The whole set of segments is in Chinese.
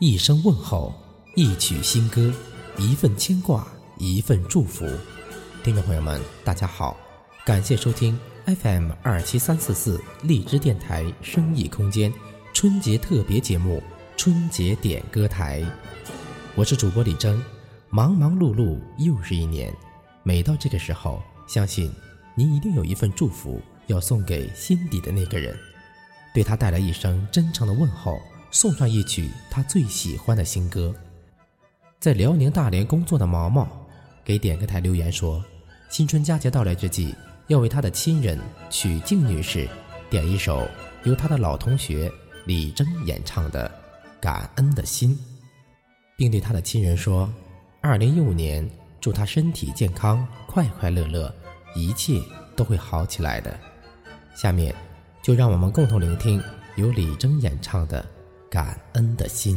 一声问候，一曲新歌，一份牵挂，一份祝福。听众朋友们，大家好，感谢收听 FM 二七三四四荔枝电台生意空间春节特别节目《春节点歌台》，我是主播李征。忙忙碌碌又是一年，每到这个时候，相信您一定有一份祝福要送给心底的那个人，对他带来一声真诚的问候，送上一曲他最喜欢的新歌。在辽宁大连工作的毛毛给点歌台留言说：“新春佳节到来之际，要为他的亲人曲静女士点一首由他的老同学李征演唱的《感恩的心》，并对他的亲人说。”二零一五年，祝他身体健康，快快乐乐，一切都会好起来的。下面，就让我们共同聆听由李征演唱的《感恩的心》。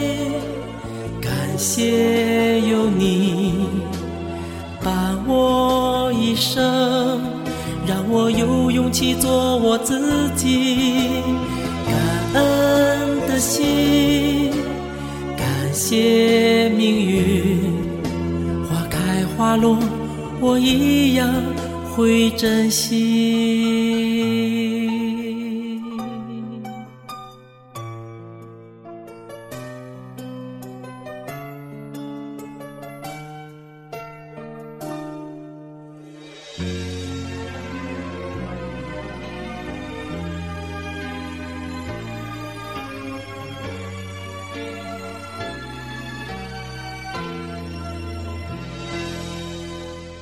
谢。有你伴我一生，让我有勇气做我自己。感恩的心，感谢命运，花开花落，我一样会珍惜。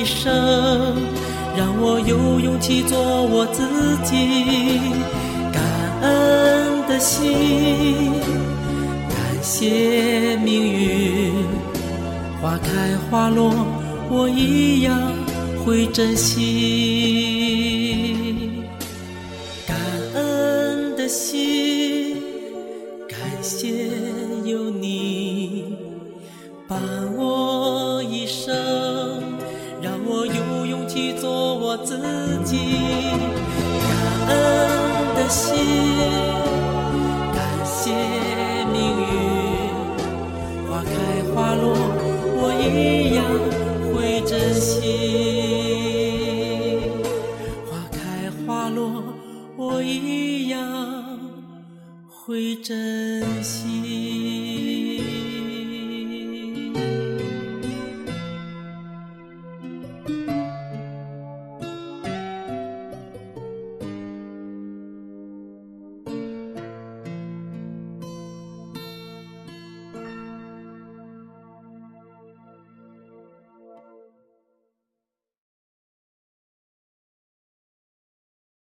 一生，让我有勇气做我自己。感恩的心，感谢命运，花开花落，我一样会珍惜。感恩的心，感谢有你。伴我我自己。感恩的心，感谢命运。花开花落，我一样会珍惜。